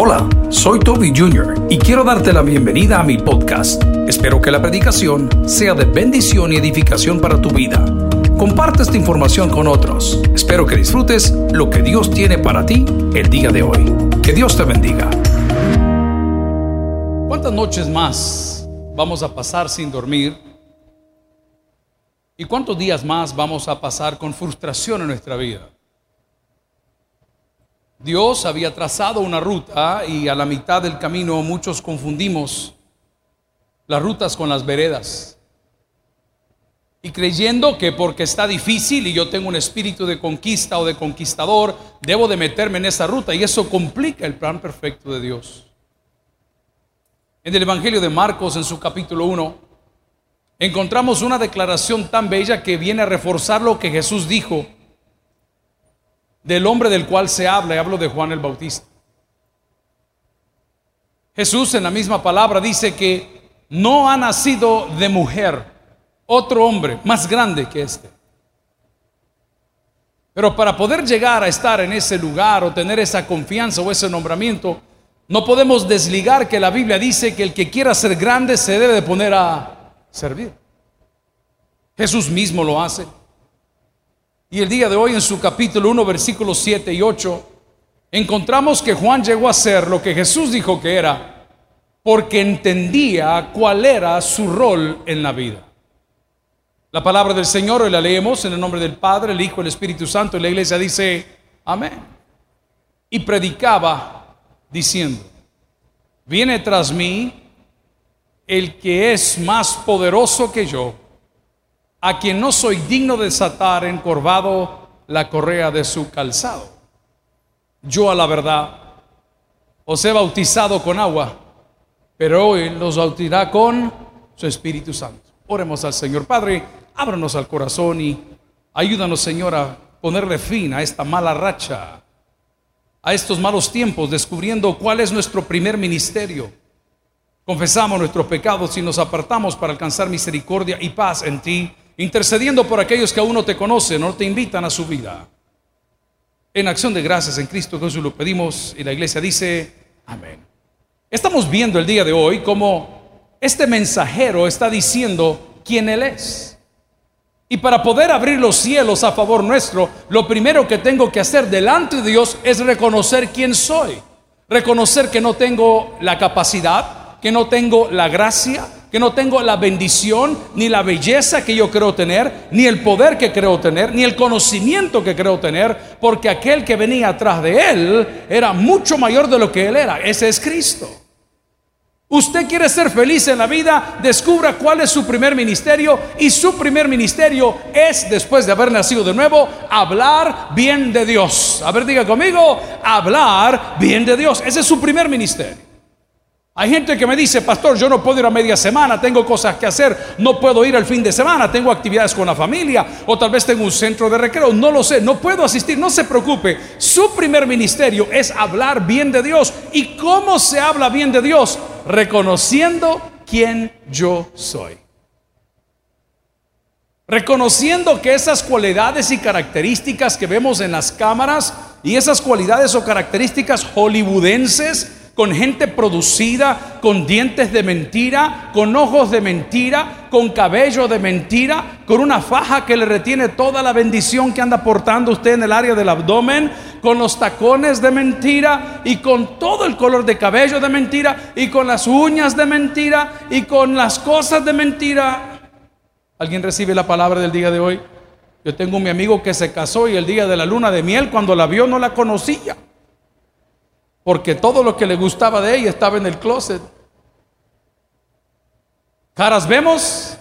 Hola, soy Toby Jr. y quiero darte la bienvenida a mi podcast. Espero que la predicación sea de bendición y edificación para tu vida. Comparte esta información con otros. Espero que disfrutes lo que Dios tiene para ti el día de hoy. Que Dios te bendiga. ¿Cuántas noches más vamos a pasar sin dormir? ¿Y cuántos días más vamos a pasar con frustración en nuestra vida? Dios había trazado una ruta y a la mitad del camino muchos confundimos las rutas con las veredas. Y creyendo que porque está difícil y yo tengo un espíritu de conquista o de conquistador, debo de meterme en esa ruta y eso complica el plan perfecto de Dios. En el Evangelio de Marcos, en su capítulo 1, encontramos una declaración tan bella que viene a reforzar lo que Jesús dijo del hombre del cual se habla, y hablo de Juan el Bautista. Jesús en la misma palabra dice que no ha nacido de mujer otro hombre más grande que este. Pero para poder llegar a estar en ese lugar o tener esa confianza o ese nombramiento, no podemos desligar que la Biblia dice que el que quiera ser grande se debe de poner a servir. Jesús mismo lo hace. Y el día de hoy en su capítulo 1, versículos 7 y 8, encontramos que Juan llegó a ser lo que Jesús dijo que era, porque entendía cuál era su rol en la vida. La palabra del Señor hoy la leemos en el nombre del Padre, el Hijo, el Espíritu Santo, y la iglesia dice, amén. Y predicaba diciendo, viene tras mí el que es más poderoso que yo a quien no soy digno de desatar encorvado la correa de su calzado. Yo a la verdad os he bautizado con agua, pero hoy los bautizará con su Espíritu Santo. Oremos al Señor. Padre, ábranos al corazón y ayúdanos, Señor, a ponerle fin a esta mala racha, a estos malos tiempos, descubriendo cuál es nuestro primer ministerio. Confesamos nuestros pecados y nos apartamos para alcanzar misericordia y paz en ti intercediendo por aquellos que aún no te conocen, no te invitan a su vida. En acción de gracias en Cristo Jesús lo pedimos y la iglesia dice, amén. Estamos viendo el día de hoy cómo este mensajero está diciendo quién él es. Y para poder abrir los cielos a favor nuestro, lo primero que tengo que hacer delante de Dios es reconocer quién soy. Reconocer que no tengo la capacidad, que no tengo la gracia, que no tengo la bendición, ni la belleza que yo creo tener, ni el poder que creo tener, ni el conocimiento que creo tener, porque aquel que venía atrás de él era mucho mayor de lo que él era. Ese es Cristo. Usted quiere ser feliz en la vida, descubra cuál es su primer ministerio y su primer ministerio es, después de haber nacido de nuevo, hablar bien de Dios. A ver, diga conmigo, hablar bien de Dios. Ese es su primer ministerio. Hay gente que me dice, pastor, yo no puedo ir a media semana, tengo cosas que hacer, no puedo ir al fin de semana, tengo actividades con la familia o tal vez tengo un centro de recreo, no lo sé, no puedo asistir, no se preocupe. Su primer ministerio es hablar bien de Dios. ¿Y cómo se habla bien de Dios? Reconociendo quién yo soy. Reconociendo que esas cualidades y características que vemos en las cámaras y esas cualidades o características hollywoodenses, con gente producida, con dientes de mentira, con ojos de mentira, con cabello de mentira, con una faja que le retiene toda la bendición que anda portando usted en el área del abdomen, con los tacones de mentira y con todo el color de cabello de mentira y con las uñas de mentira y con las cosas de mentira. ¿Alguien recibe la palabra del día de hoy? Yo tengo mi amigo que se casó y el día de la luna de miel, cuando la vio, no la conocía porque todo lo que le gustaba de ella estaba en el closet. Caras vemos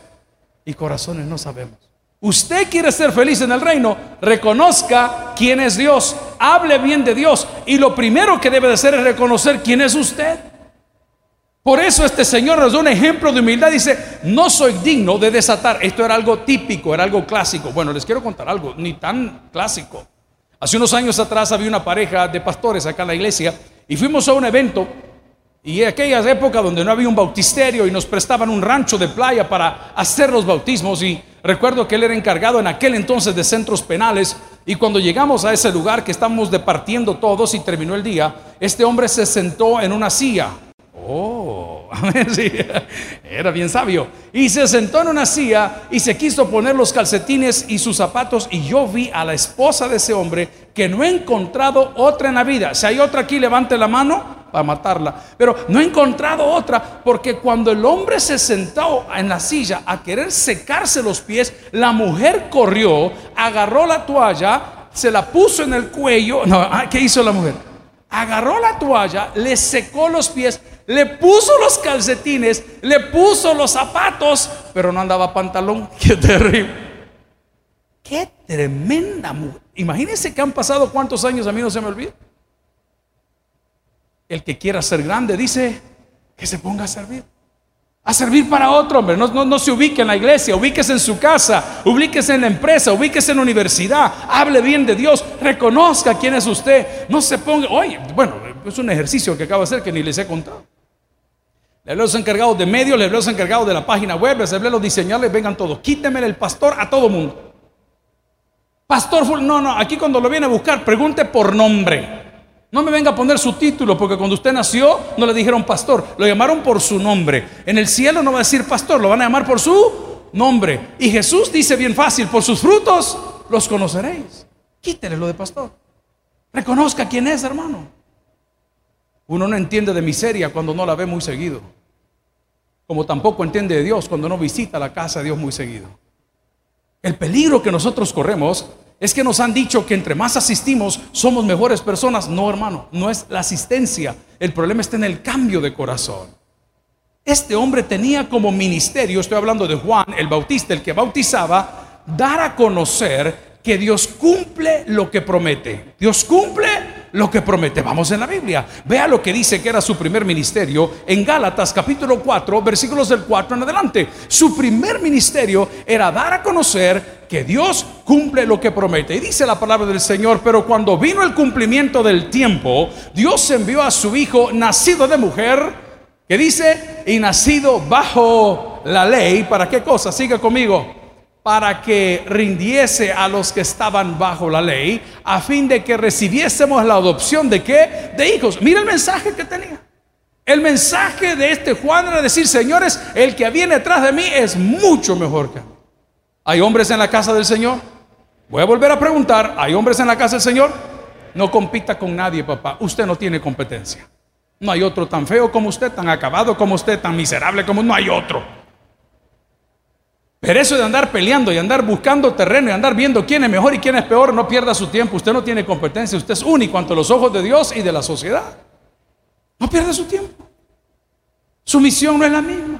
y corazones no sabemos. Usted quiere ser feliz en el reino, reconozca quién es Dios, hable bien de Dios y lo primero que debe de hacer es reconocer quién es usted. Por eso este Señor nos da un ejemplo de humildad. Dice, no soy digno de desatar. Esto era algo típico, era algo clásico. Bueno, les quiero contar algo, ni tan clásico. Hace unos años atrás había una pareja de pastores acá en la iglesia y fuimos a un evento y en aquellas épocas donde no había un bautisterio y nos prestaban un rancho de playa para hacer los bautismos y recuerdo que él era encargado en aquel entonces de centros penales Y cuando llegamos a ese lugar que estamos departiendo todos y terminó el día, este hombre se sentó en una silla. Oh, era bien sabio. Y se sentó en una silla y se quiso poner los calcetines y sus zapatos. Y yo vi a la esposa de ese hombre que no he encontrado otra en la vida. Si hay otra aquí, levante la mano para matarla. Pero no he encontrado otra porque cuando el hombre se sentó en la silla a querer secarse los pies, la mujer corrió, agarró la toalla, se la puso en el cuello. No, ah, ¿qué hizo la mujer? Agarró la toalla, le secó los pies, le puso los calcetines, le puso los zapatos, pero no andaba pantalón. Qué terrible. Qué tremenda mujer. Imagínense que han pasado cuántos años, a mí no se me olvida. El que quiera ser grande dice que se ponga a servir. A servir para otro, hombre. No, no, se ubique en la iglesia, ubíquese en su casa, ubíquese en la empresa, ubíquese en la universidad. Hable bien de Dios, reconozca quién es usted. No se ponga, oye, bueno, es un ejercicio que acabo de hacer que ni les he contado. Los encargados de medios, los encargados de la página web, los diseñadores, vengan todos. Quítemele el pastor a todo mundo. Pastor, no, no, aquí cuando lo viene a buscar, pregunte por nombre. No me venga a poner su título, porque cuando usted nació no le dijeron pastor, lo llamaron por su nombre. En el cielo no va a decir pastor, lo van a llamar por su nombre. Y Jesús dice bien fácil, por sus frutos los conoceréis. Quítele lo de pastor. Reconozca quién es, hermano. Uno no entiende de miseria cuando no la ve muy seguido. Como tampoco entiende de Dios cuando no visita la casa de Dios muy seguido. El peligro que nosotros corremos es que nos han dicho que entre más asistimos somos mejores personas. No, hermano, no es la asistencia. El problema está en el cambio de corazón. Este hombre tenía como ministerio, estoy hablando de Juan el Bautista, el que bautizaba, dar a conocer que Dios cumple lo que promete. Dios cumple lo que promete. Vamos en la Biblia. Vea lo que dice que era su primer ministerio en Gálatas capítulo 4, versículos del 4 en adelante. Su primer ministerio era dar a conocer que Dios cumple lo que promete. Y dice la palabra del Señor, pero cuando vino el cumplimiento del tiempo, Dios envió a su hijo nacido de mujer, que dice, y nacido bajo la ley, ¿para qué cosa? Siga conmigo para que rindiese a los que estaban bajo la ley, a fin de que recibiésemos la adopción de qué? De hijos. Mira el mensaje que tenía. El mensaje de este Juan era decir, señores, el que viene atrás de mí es mucho mejor que. ¿Hay hombres en la casa del Señor? Voy a volver a preguntar, ¿hay hombres en la casa del Señor? No compita con nadie, papá. Usted no tiene competencia. No hay otro tan feo como usted, tan acabado como usted, tan miserable como no hay otro. Pero eso de andar peleando y andar buscando terreno y andar viendo quién es mejor y quién es peor, no pierda su tiempo. Usted no tiene competencia, usted es único ante los ojos de Dios y de la sociedad. No pierda su tiempo. Su misión no es la misma.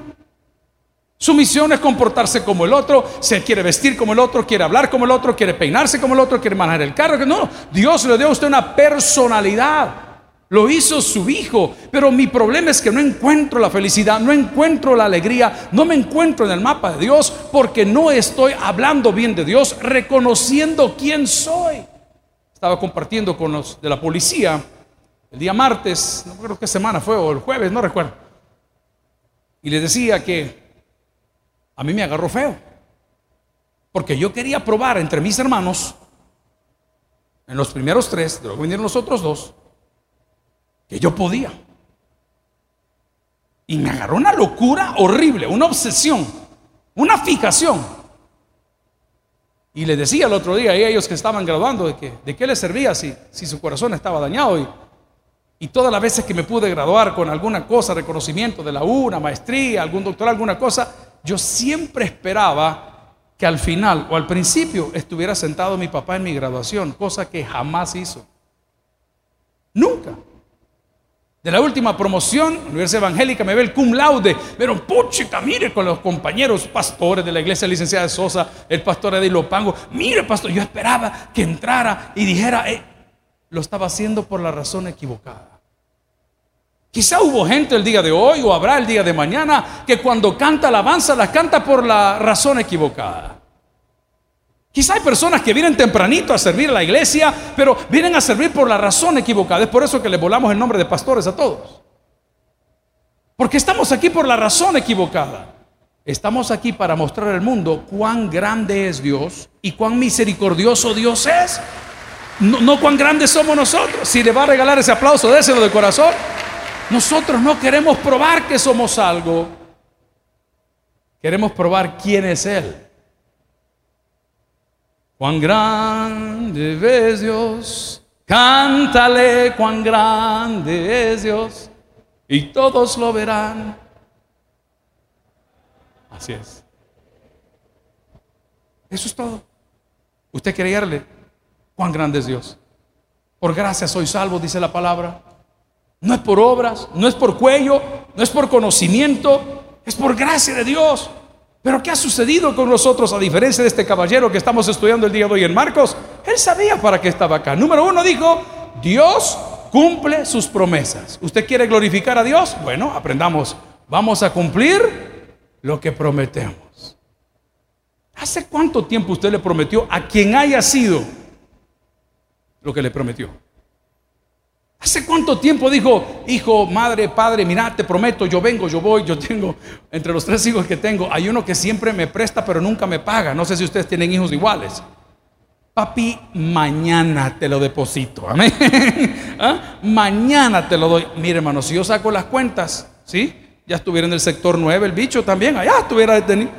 Su misión es comportarse como el otro, se quiere vestir como el otro, quiere hablar como el otro, quiere peinarse como el otro, quiere manejar el carro. No, Dios le dio a usted una personalidad. Lo hizo su hijo, pero mi problema es que no encuentro la felicidad, no encuentro la alegría, no me encuentro en el mapa de Dios porque no estoy hablando bien de Dios, reconociendo quién soy. Estaba compartiendo con los de la policía el día martes, no recuerdo qué semana fue, o el jueves, no recuerdo. Y les decía que a mí me agarró feo, porque yo quería probar entre mis hermanos, en los primeros tres, luego vinieron los otros dos, que yo podía. Y me agarró una locura horrible, una obsesión, una fijación. Y le decía el otro día a ellos que estaban graduando de que de qué les servía si, si su corazón estaba dañado. Y, y todas las veces que me pude graduar con alguna cosa, reconocimiento de la U, una maestría, algún doctor, alguna cosa, yo siempre esperaba que al final o al principio estuviera sentado mi papá en mi graduación, cosa que jamás hizo. Nunca. De la última promoción, la Universidad Evangélica me ve el cum laude, pero puchica, mire con los compañeros pastores de la iglesia licenciada de Sosa, el pastor de Lopango, mire pastor, yo esperaba que entrara y dijera, eh, lo estaba haciendo por la razón equivocada. Quizá hubo gente el día de hoy o habrá el día de mañana que cuando canta alabanza la canta por la razón equivocada. Quizá hay personas que vienen tempranito a servir a la iglesia, pero vienen a servir por la razón equivocada. Es por eso que le volamos el nombre de pastores a todos. Porque estamos aquí por la razón equivocada. Estamos aquí para mostrar al mundo cuán grande es Dios y cuán misericordioso Dios es. No, no cuán grandes somos nosotros. Si le va a regalar ese aplauso, déselo de corazón. Nosotros no queremos probar que somos algo. Queremos probar quién es Él. Cuán grande es Dios. Cántale cuán grande es Dios. Y todos lo verán. Así es. Eso es todo. Usted quiere irle. Cuán grande es Dios. Por gracia soy salvo, dice la palabra. No es por obras, no es por cuello, no es por conocimiento, es por gracia de Dios. Pero ¿qué ha sucedido con nosotros a diferencia de este caballero que estamos estudiando el día de hoy en Marcos? Él sabía para qué estaba acá. Número uno dijo, Dios cumple sus promesas. ¿Usted quiere glorificar a Dios? Bueno, aprendamos. Vamos a cumplir lo que prometemos. ¿Hace cuánto tiempo usted le prometió a quien haya sido lo que le prometió? ¿Hace cuánto tiempo dijo, hijo, madre, padre, mira, te prometo, yo vengo, yo voy, yo tengo, entre los tres hijos que tengo, hay uno que siempre me presta pero nunca me paga. No sé si ustedes tienen hijos iguales. Papi, mañana te lo deposito. Amén. ¿Ah? Mañana te lo doy. Mire, hermano, si yo saco las cuentas, ¿sí? Ya estuviera en el sector 9 el bicho también, allá estuviera detenido.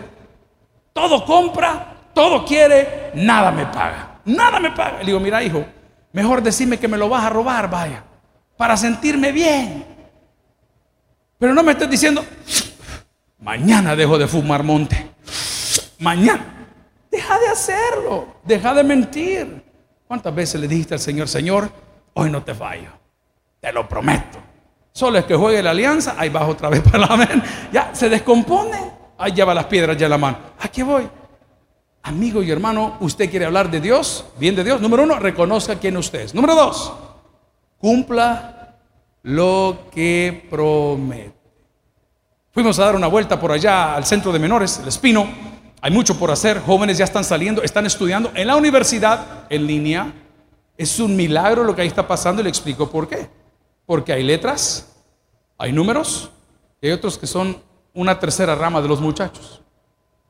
Todo compra, todo quiere, nada me paga. Nada me paga. Le digo, mira, hijo, mejor decime que me lo vas a robar, vaya para sentirme bien. Pero no me estés diciendo, mañana dejo de fumar monte. Mañana. Deja de hacerlo. Deja de mentir. ¿Cuántas veces le dijiste al Señor, Señor, hoy no te fallo? Te lo prometo. Solo es que juegue la alianza, ahí bajo otra vez para la amén. Ya se descompone. Ahí lleva las piedras ya en la mano. Aquí voy. Amigo y hermano, usted quiere hablar de Dios, bien de Dios. Número uno, reconozca quién usted es. Número dos, cumpla lo que promete. Fuimos a dar una vuelta por allá al centro de menores, el Espino. Hay mucho por hacer, jóvenes ya están saliendo, están estudiando en la universidad en línea. Es un milagro lo que ahí está pasando y le explico por qué. Porque hay letras, hay números y hay otros que son una tercera rama de los muchachos.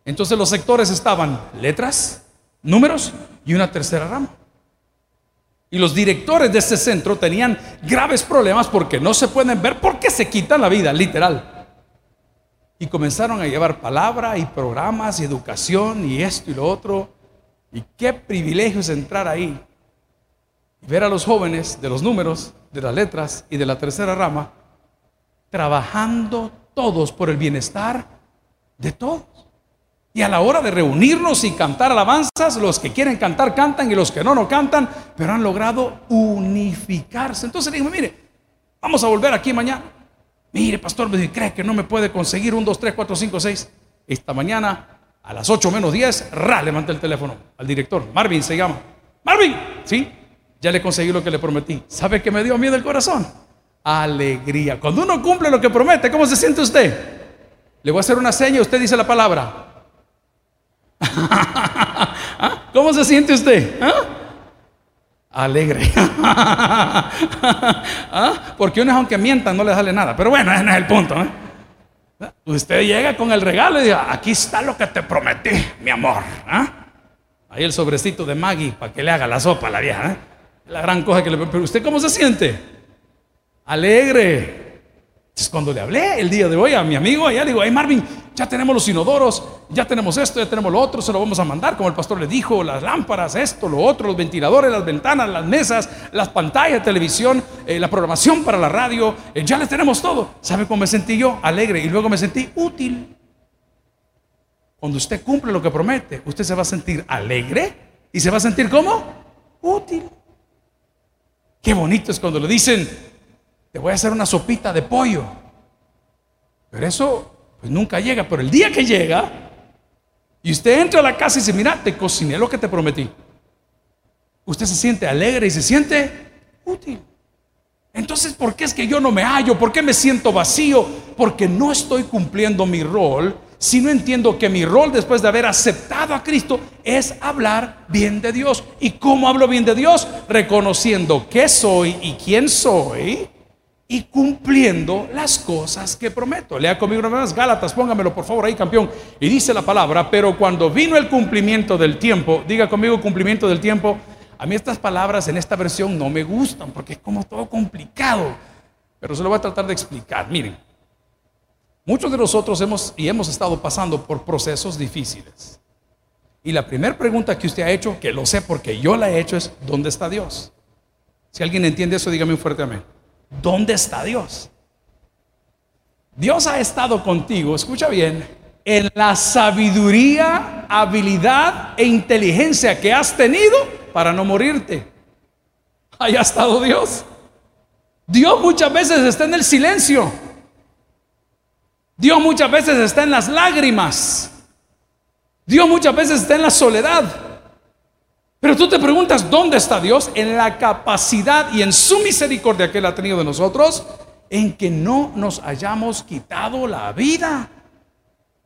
Entonces los sectores estaban letras, números y una tercera rama. Y los directores de ese centro tenían graves problemas porque no se pueden ver porque se quitan la vida, literal. Y comenzaron a llevar palabra y programas y educación y esto y lo otro. Y qué privilegio es entrar ahí y ver a los jóvenes de los números, de las letras y de la tercera rama trabajando todos por el bienestar de todos. Y a la hora de reunirnos y cantar alabanzas, los que quieren cantar cantan y los que no, no cantan, pero han logrado unificarse. Entonces le mire, vamos a volver aquí mañana. Mire, pastor, me cree que no me puede conseguir un, dos, tres, cuatro, cinco, seis. Esta mañana, a las 8 menos 10, ra, levanté el teléfono al director. Marvin se llama. Marvin, sí, ya le conseguí lo que le prometí. ¿Sabe que me dio miedo el corazón? Alegría. Cuando uno cumple lo que promete, ¿cómo se siente usted? Le voy a hacer una seña, usted dice la palabra. ¿Ah? ¿Cómo se siente usted? ¿Ah? Alegre. ¿Ah? Porque uno aunque mientan no le sale nada. Pero bueno, ese no es el punto. ¿eh? Usted llega con el regalo y dice, aquí está lo que te prometí, mi amor. Ahí el sobrecito de Maggie para que le haga la sopa a la vieja. ¿eh? La gran cosa que le... Pero usted cómo se siente? Alegre. Entonces, cuando le hablé el día de hoy a mi amigo, allá digo, hey Marvin, ya tenemos los inodoros, ya tenemos esto, ya tenemos lo otro, se lo vamos a mandar, como el pastor le dijo, las lámparas, esto, lo otro, los ventiladores, las ventanas, las mesas, las pantallas de televisión, eh, la programación para la radio, eh, ya les tenemos todo. ¿Sabe cómo me sentí yo? Alegre y luego me sentí útil. Cuando usted cumple lo que promete, usted se va a sentir alegre y se va a sentir como útil. Qué bonito es cuando le dicen, te voy a hacer una sopita de pollo. Pero eso pues nunca llega, pero el día que llega y usted entra a la casa y dice, mira, te cociné lo que te prometí. Usted se siente alegre y se siente útil. Entonces, ¿por qué es que yo no me hallo? ¿Por qué me siento vacío? Porque no estoy cumpliendo mi rol, si no entiendo que mi rol después de haber aceptado a Cristo es hablar bien de Dios. ¿Y cómo hablo bien de Dios? Reconociendo qué soy y quién soy y cumpliendo las cosas que prometo. Lea conmigo una vez Gálatas, póngamelo por favor ahí, campeón. Y dice la palabra, pero cuando vino el cumplimiento del tiempo, diga conmigo cumplimiento del tiempo, a mí estas palabras en esta versión no me gustan porque es como todo complicado. Pero se lo voy a tratar de explicar. Miren, muchos de nosotros hemos y hemos estado pasando por procesos difíciles. Y la primera pregunta que usted ha hecho, que lo sé porque yo la he hecho, es ¿dónde está Dios? Si alguien entiende eso, dígame un fuerte amén. ¿Dónde está Dios? Dios ha estado contigo, escucha bien, en la sabiduría, habilidad e inteligencia que has tenido para no morirte. Ahí ha estado Dios. Dios muchas veces está en el silencio. Dios muchas veces está en las lágrimas. Dios muchas veces está en la soledad. Pero tú te preguntas, ¿dónde está Dios? En la capacidad y en su misericordia que Él ha tenido de nosotros, en que no nos hayamos quitado la vida,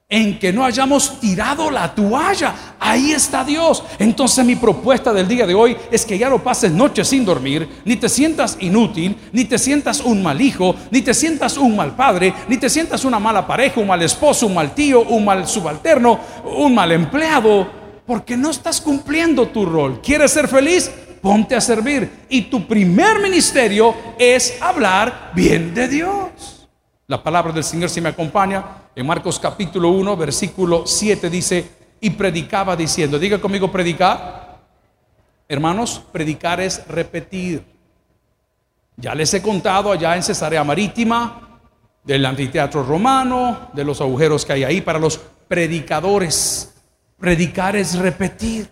en que no hayamos tirado la toalla. Ahí está Dios. Entonces mi propuesta del día de hoy es que ya no pases noches sin dormir, ni te sientas inútil, ni te sientas un mal hijo, ni te sientas un mal padre, ni te sientas una mala pareja, un mal esposo, un mal tío, un mal subalterno, un mal empleado porque no estás cumpliendo tu rol. ¿Quieres ser feliz? Ponte a servir. Y tu primer ministerio es hablar bien de Dios. La palabra del Señor, si me acompaña, en Marcos capítulo 1, versículo 7 dice, y predicaba diciendo, diga conmigo predicar. Hermanos, predicar es repetir. Ya les he contado allá en Cesarea Marítima del anfiteatro romano, de los agujeros que hay ahí para los predicadores. Predicar es repetir.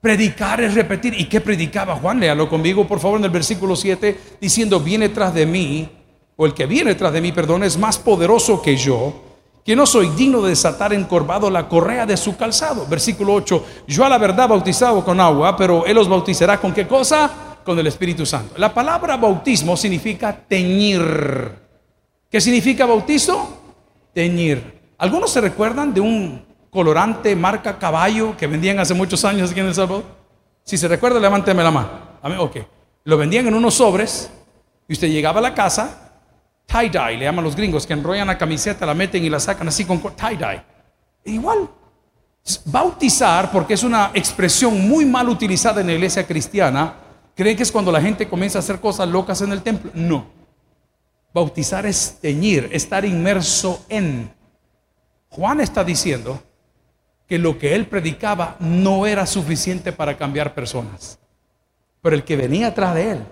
Predicar es repetir. ¿Y qué predicaba Juan? Léalo conmigo, por favor, en el versículo 7, diciendo, viene tras de mí, o el que viene tras de mí, perdón, es más poderoso que yo, que no soy digno de desatar encorvado la correa de su calzado. Versículo 8, yo a la verdad bautizado con agua, pero él os bautizará con qué cosa? Con el Espíritu Santo. La palabra bautismo significa teñir. ¿Qué significa bautizo? Teñir. ¿Algunos se recuerdan de un colorante marca caballo que vendían hace muchos años aquí en El Salvador? Si se recuerda, levánteme la mano. Ok. Lo vendían en unos sobres y usted llegaba a la casa, tie-dye, le llaman los gringos, que enrollan la camiseta, la meten y la sacan así con tie-dye. E igual. Bautizar, porque es una expresión muy mal utilizada en la iglesia cristiana, ¿creen que es cuando la gente comienza a hacer cosas locas en el templo? No. Bautizar es teñir, estar inmerso en. Juan está diciendo que lo que él predicaba no era suficiente para cambiar personas. Pero el que venía atrás de él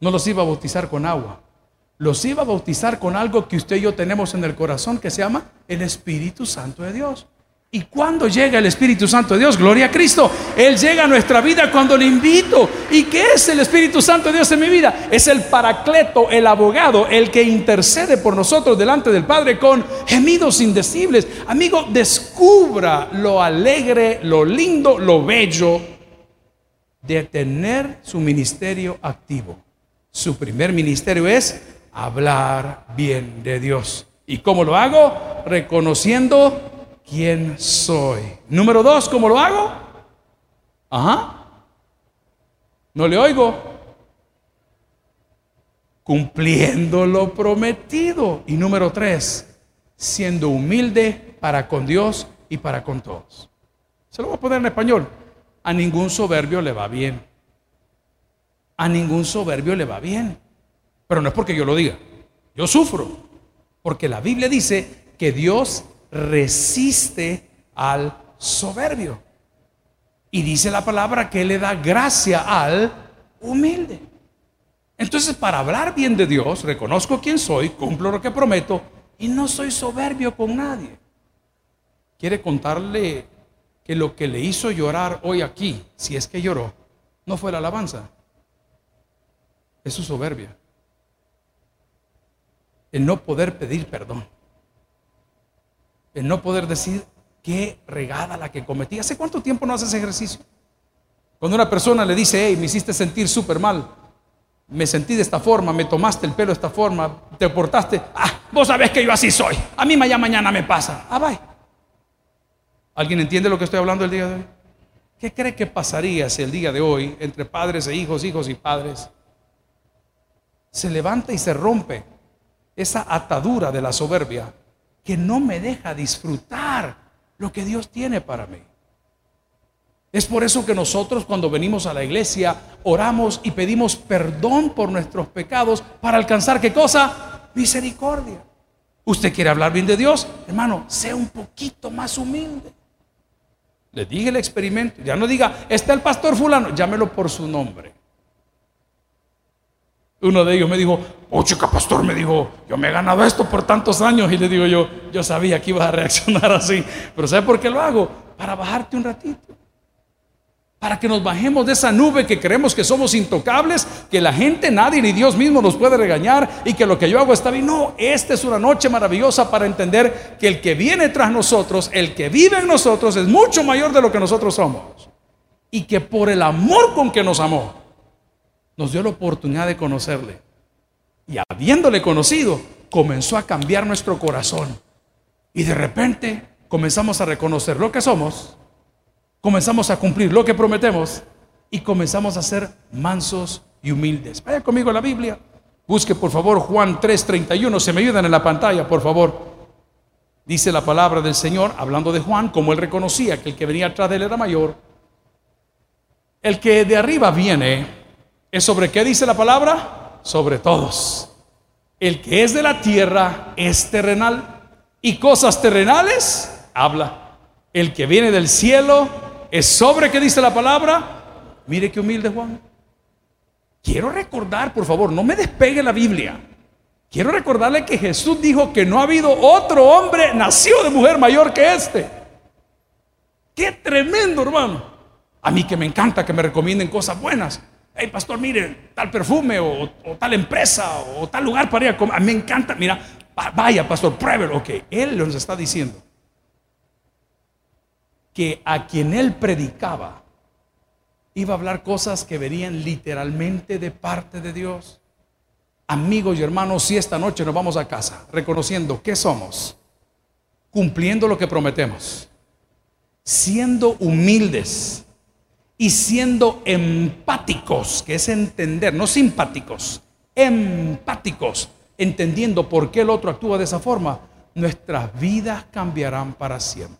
no los iba a bautizar con agua, los iba a bautizar con algo que usted y yo tenemos en el corazón que se llama el Espíritu Santo de Dios. ¿Y cuando llega el Espíritu Santo de Dios? Gloria a Cristo. Él llega a nuestra vida cuando le invito. ¿Y qué es el Espíritu Santo de Dios en mi vida? Es el paracleto, el abogado, el que intercede por nosotros delante del Padre con gemidos indecibles. Amigo, descubra lo alegre, lo lindo, lo bello de tener su ministerio activo. Su primer ministerio es hablar bien de Dios. ¿Y cómo lo hago? Reconociendo quién soy. Número dos, ¿cómo lo hago? Ajá. No le oigo. Cumpliendo lo prometido. Y número tres, siendo humilde para con Dios y para con todos. Se lo voy a poner en español. A ningún soberbio le va bien. A ningún soberbio le va bien. Pero no es porque yo lo diga. Yo sufro. Porque la Biblia dice que Dios resiste al soberbio. Y dice la palabra que le da gracia al humilde. Entonces, para hablar bien de Dios, reconozco quién soy, cumplo lo que prometo y no soy soberbio con nadie. Quiere contarle que lo que le hizo llorar hoy aquí, si es que lloró, no fue la alabanza, es su soberbia. El no poder pedir perdón el no poder decir qué regada la que cometí. ¿Hace cuánto tiempo no haces ejercicio? Cuando una persona le dice, hey, me hiciste sentir súper mal, me sentí de esta forma, me tomaste el pelo de esta forma, te portaste, ah, vos sabés que yo así soy, a mí ya mañana me pasa, ah, bye. ¿Alguien entiende lo que estoy hablando el día de hoy? ¿Qué cree que pasaría si el día de hoy, entre padres e hijos, hijos y padres, se levanta y se rompe esa atadura de la soberbia que no me deja disfrutar lo que Dios tiene para mí. Es por eso que nosotros cuando venimos a la iglesia oramos y pedimos perdón por nuestros pecados para alcanzar qué cosa? Misericordia. ¿Usted quiere hablar bien de Dios? Hermano, sea un poquito más humilde. Le dije el experimento. Ya no diga, está el pastor fulano, llámelo por su nombre. Uno de ellos me dijo, oh chica pastor, me dijo, yo me he ganado esto por tantos años. Y le digo yo, yo sabía que ibas a reaccionar así. Pero ¿sabe por qué lo hago? Para bajarte un ratito. Para que nos bajemos de esa nube que creemos que somos intocables, que la gente, nadie ni Dios mismo nos puede regañar y que lo que yo hago está bien. No, esta es una noche maravillosa para entender que el que viene tras nosotros, el que vive en nosotros, es mucho mayor de lo que nosotros somos. Y que por el amor con que nos amó, nos dio la oportunidad de conocerle. Y habiéndole conocido, comenzó a cambiar nuestro corazón. Y de repente comenzamos a reconocer lo que somos, comenzamos a cumplir lo que prometemos y comenzamos a ser mansos y humildes. Vaya conmigo a la Biblia. Busque por favor Juan 3:31. Se me ayudan en la pantalla, por favor. Dice la palabra del Señor, hablando de Juan, como él reconocía que el que venía atrás de él era mayor. El que de arriba viene ¿Es sobre qué dice la palabra? Sobre todos. El que es de la tierra es terrenal. Y cosas terrenales habla. El que viene del cielo es sobre qué dice la palabra. Mire qué humilde Juan. Quiero recordar, por favor, no me despegue la Biblia. Quiero recordarle que Jesús dijo que no ha habido otro hombre nacido de mujer mayor que este. Qué tremendo, hermano. A mí que me encanta que me recomienden cosas buenas hey pastor, mire, tal perfume o, tal empresa o tal lugar para ir a comer. A mí me encanta, mira, vaya pastor, pruébelo. Ok, él nos está diciendo que a quien él predicaba iba a hablar cosas que verían literalmente de parte de Dios. Amigos y hermanos, si esta noche nos vamos a casa reconociendo que somos, cumpliendo lo que prometemos, siendo humildes, y siendo empáticos, que es entender, no simpáticos, empáticos, entendiendo por qué el otro actúa de esa forma, nuestras vidas cambiarán para siempre.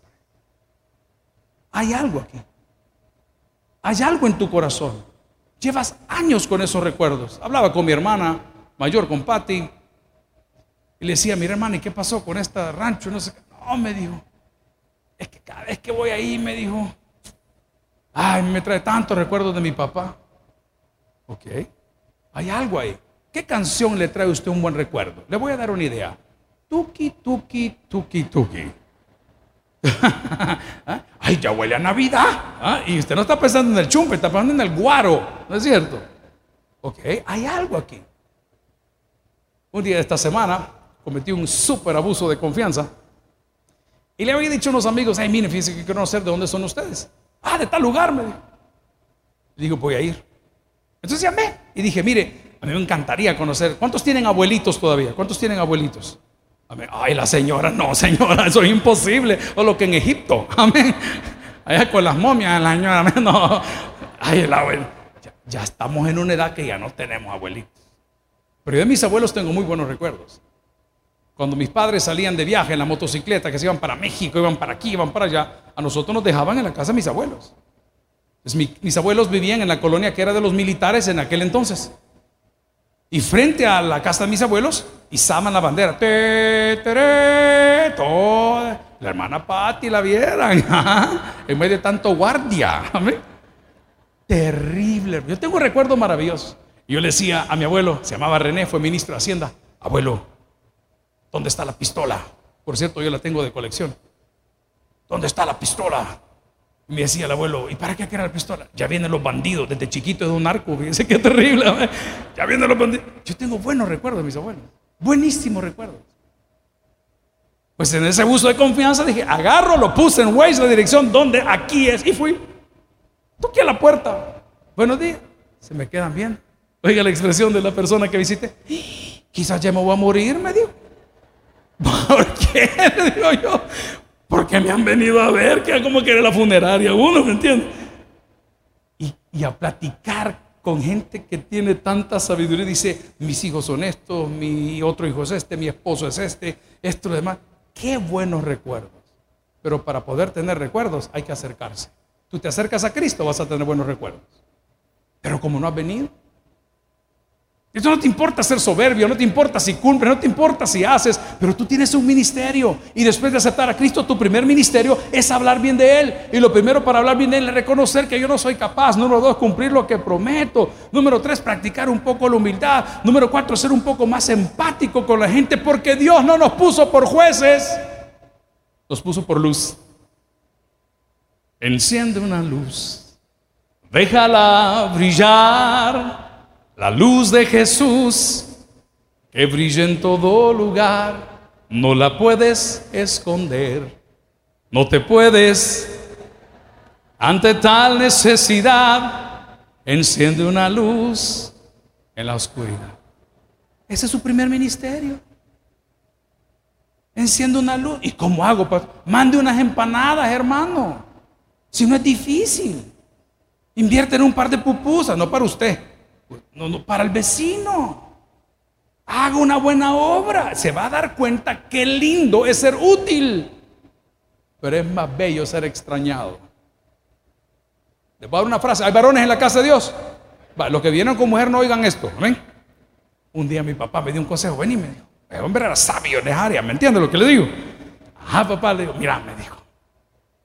Hay algo aquí. Hay algo en tu corazón. Llevas años con esos recuerdos. Hablaba con mi hermana mayor, con Patty, y le decía, mira hermana, ¿y qué pasó con este rancho? No sé No, me dijo. Es que cada vez que voy ahí, me dijo, Ay, me trae tantos recuerdos de mi papá. Ok, hay algo ahí. ¿Qué canción le trae a usted un buen recuerdo? Le voy a dar una idea. Tuki, tuki, tuki, tuki. ¿Ah? Ay, ya huele a Navidad. ¿Ah? Y usted no está pensando en el chumpe, está pensando en el guaro. ¿No es cierto? Ok, hay algo aquí. Un día de esta semana cometí un súper abuso de confianza. Y le había dicho a unos amigos, ay, miren, fíjense que quiero conocer de dónde son ustedes. Ah, de tal lugar, me dijo. Le digo, voy a ir. Entonces llamé y dije, mire, a mí me encantaría conocer. ¿Cuántos tienen abuelitos todavía? ¿Cuántos tienen abuelitos? Amén. Ay, la señora, no, señora, eso es imposible. O lo que en Egipto, amén. Allá con las momias, la señora, no. Ay, el abuelo. Ya, ya estamos en una edad que ya no tenemos abuelitos. Pero yo de mis abuelos tengo muy buenos recuerdos. Cuando mis padres salían de viaje en la motocicleta, que se iban para México, iban para aquí, iban para allá, a nosotros nos dejaban en la casa mis abuelos. mis abuelos vivían en la colonia que era de los militares en aquel entonces. Y frente a la casa de mis abuelos, izaban la bandera. La hermana Patti la vieran. en medio de tanto guardia. Terrible. Yo tengo un recuerdo maravilloso. Yo le decía a mi abuelo, se llamaba René, fue ministro de Hacienda. Abuelo, ¿Dónde está la pistola? Por cierto, yo la tengo de colección. ¿Dónde está la pistola? me decía el abuelo, ¿y para qué quiere la pistola? Ya vienen los bandidos, desde chiquito de un arco, fíjense qué terrible. ¿eh? Ya vienen los bandidos. Yo tengo buenos recuerdos mis abuelos, buenísimos recuerdos. Pues en ese uso de confianza dije, agarro, lo puse en Waze la dirección donde aquí es y fui. Toqué a la puerta. Buenos días. Se me quedan bien. Oiga la expresión de la persona que visité. Quizás ya me voy a morir, me dijo. ¿Por qué? Le digo yo. Porque me han venido a ver, que como que era la funeraria uno, ¿me entiende? Y, a platicar con gente que tiene tanta sabiduría. Dice, mis hijos son estos, mi otro hijo es este, mi esposo es este, esto, lo demás. Qué buenos recuerdos. Pero para poder tener recuerdos hay que acercarse. Tú te acercas a Cristo, vas a tener buenos recuerdos. Pero como no has venido, eso no te importa ser soberbio, no te importa si cumples, no te importa si haces, pero tú tienes un ministerio. Y después de aceptar a Cristo, tu primer ministerio es hablar bien de Él. Y lo primero para hablar bien de Él es reconocer que yo no soy capaz. Número dos, cumplir lo que prometo. Número tres, practicar un poco la humildad. Número cuatro, ser un poco más empático con la gente, porque Dios no nos puso por jueces, nos puso por luz. Enciende una luz, déjala brillar la luz de Jesús que brilla en todo lugar, no la puedes esconder, no te puedes. Ante tal necesidad, enciende una luz en la oscuridad. Ese es su primer ministerio. Enciende una luz. ¿Y cómo hago? Mande unas empanadas, hermano. Si no es difícil. Invierte en un par de pupusas, no para usted no, no, para el vecino. Haga una buena obra. Se va a dar cuenta qué lindo es ser útil. Pero es más bello ser extrañado. Les voy a dar una frase. Hay varones en la casa de Dios. los que vienen con mujer no oigan esto. ¿Ven? Un día mi papá me dio un consejo. Ven y me dijo. El hombre era sabio en esa área. ¿Me entiende lo que le digo? Ajá, papá le digo. Mira, me dijo.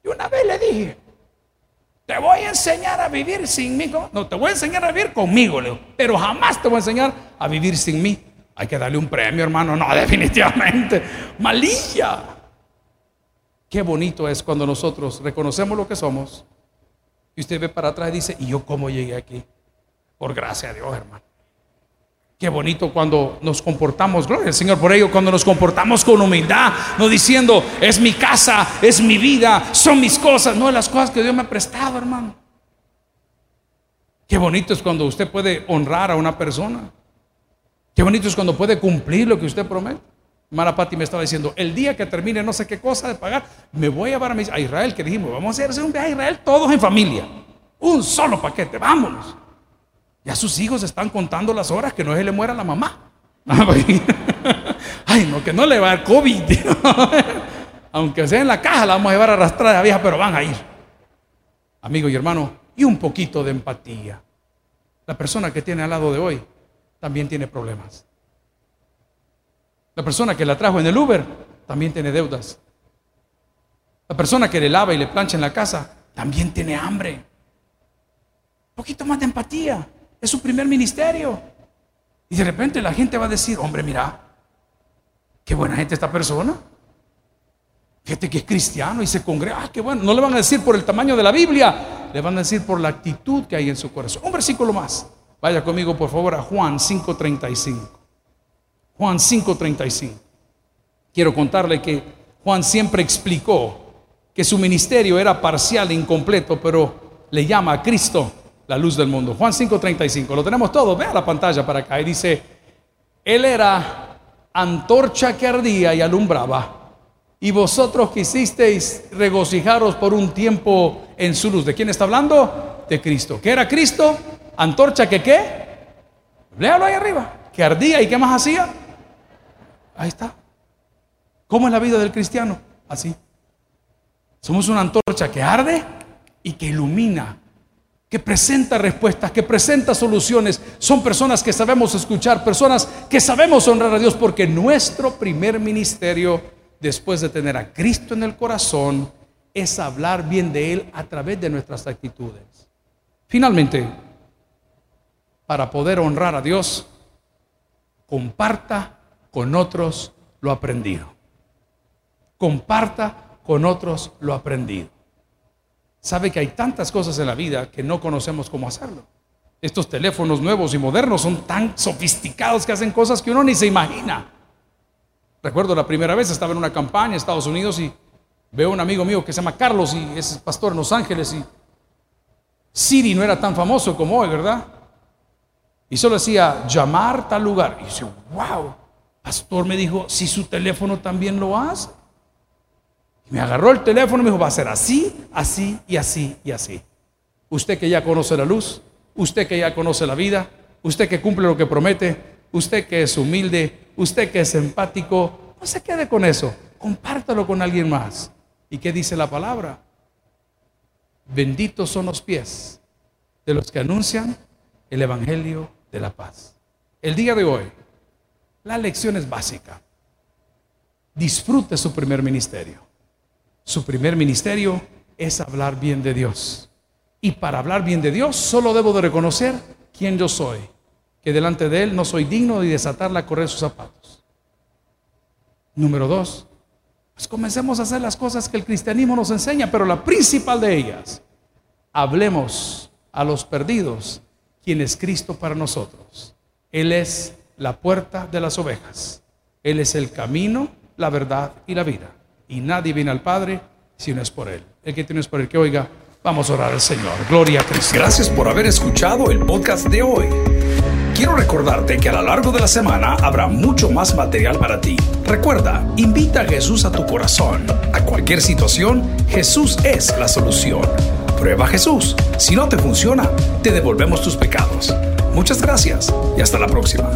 Y una vez le dije. Te voy a enseñar a vivir sin mí. No, te voy a enseñar a vivir conmigo, Leo. Pero jamás te voy a enseñar a vivir sin mí. Hay que darle un premio, hermano. No, definitivamente. Malilla. Qué bonito es cuando nosotros reconocemos lo que somos. Y usted ve para atrás y dice, ¿y yo cómo llegué aquí? Por gracia de Dios, hermano. Qué bonito cuando nos comportamos, gloria al Señor por ello, cuando nos comportamos con humildad, no diciendo, es mi casa, es mi vida, son mis cosas, no, las cosas que Dios me ha prestado, hermano. Qué bonito es cuando usted puede honrar a una persona. Qué bonito es cuando puede cumplir lo que usted promete. Mara Patti me estaba diciendo, el día que termine no sé qué cosa de pagar, me voy a llevar a, Israel, que dijimos, vamos a hacer un viaje a Israel todos en familia. Un solo paquete, vámonos. Ya sus hijos están contando las horas que no se le muera la mamá. Ay, no, que no le va a dar COVID. Aunque sea en la caja, la vamos a llevar arrastrada a vieja, pero van a ir. Amigo y hermano, y un poquito de empatía. La persona que tiene al lado de hoy también tiene problemas. La persona que la trajo en el Uber también tiene deudas. La persona que le lava y le plancha en la casa también tiene hambre. Un poquito más de empatía. Es su primer ministerio. Y de repente la gente va a decir, hombre, mira, qué buena gente esta persona. Fíjate que es cristiano y se congrega. Ah, qué bueno. No le van a decir por el tamaño de la Biblia, le van a decir por la actitud que hay en su corazón. Un versículo más. Vaya conmigo, por favor, a Juan 5:35. Juan 5:35. Quiero contarle que Juan siempre explicó que su ministerio era parcial e incompleto, pero le llama a Cristo la luz del mundo. Juan 5:35, lo tenemos todo, vea la pantalla para acá. Y dice, Él era antorcha que ardía y alumbraba. Y vosotros quisisteis regocijaros por un tiempo en su luz. ¿De quién está hablando? De Cristo. ¿Qué era Cristo? Antorcha que qué? Léalo ahí arriba. Que ardía y qué más hacía. Ahí está. ¿Cómo es la vida del cristiano? Así. Somos una antorcha que arde y que ilumina que presenta respuestas, que presenta soluciones. Son personas que sabemos escuchar, personas que sabemos honrar a Dios, porque nuestro primer ministerio, después de tener a Cristo en el corazón, es hablar bien de Él a través de nuestras actitudes. Finalmente, para poder honrar a Dios, comparta con otros lo aprendido. Comparta con otros lo aprendido sabe que hay tantas cosas en la vida que no conocemos cómo hacerlo. Estos teléfonos nuevos y modernos son tan sofisticados que hacen cosas que uno ni se imagina. Recuerdo la primera vez estaba en una campaña en Estados Unidos y veo un amigo mío que se llama Carlos y es pastor en Los Ángeles y Siri no era tan famoso como hoy, ¿verdad? Y solo decía llamar tal lugar. Y yo, wow, pastor me dijo, si su teléfono también lo hace. Me agarró el teléfono y me dijo, va a ser así, así y así y así. Usted que ya conoce la luz, usted que ya conoce la vida, usted que cumple lo que promete, usted que es humilde, usted que es empático, no se quede con eso, compártalo con alguien más. ¿Y qué dice la palabra? Benditos son los pies de los que anuncian el Evangelio de la paz. El día de hoy, la lección es básica. Disfrute su primer ministerio. Su primer ministerio es hablar bien de Dios. Y para hablar bien de Dios, solo debo de reconocer quién yo soy, que delante de Él no soy digno de desatarle a correr sus zapatos. Número dos, pues comencemos a hacer las cosas que el cristianismo nos enseña, pero la principal de ellas, hablemos a los perdidos, quien es Cristo para nosotros. Él es la puerta de las ovejas. Él es el camino, la verdad y la vida. Y nadie viene al Padre si no es por Él. El que tiene es por el que oiga. Vamos a orar al Señor. Gloria a Cristo. Gracias por haber escuchado el podcast de hoy. Quiero recordarte que a lo largo de la semana habrá mucho más material para ti. Recuerda, invita a Jesús a tu corazón. A cualquier situación, Jesús es la solución. Prueba Jesús. Si no te funciona, te devolvemos tus pecados. Muchas gracias y hasta la próxima.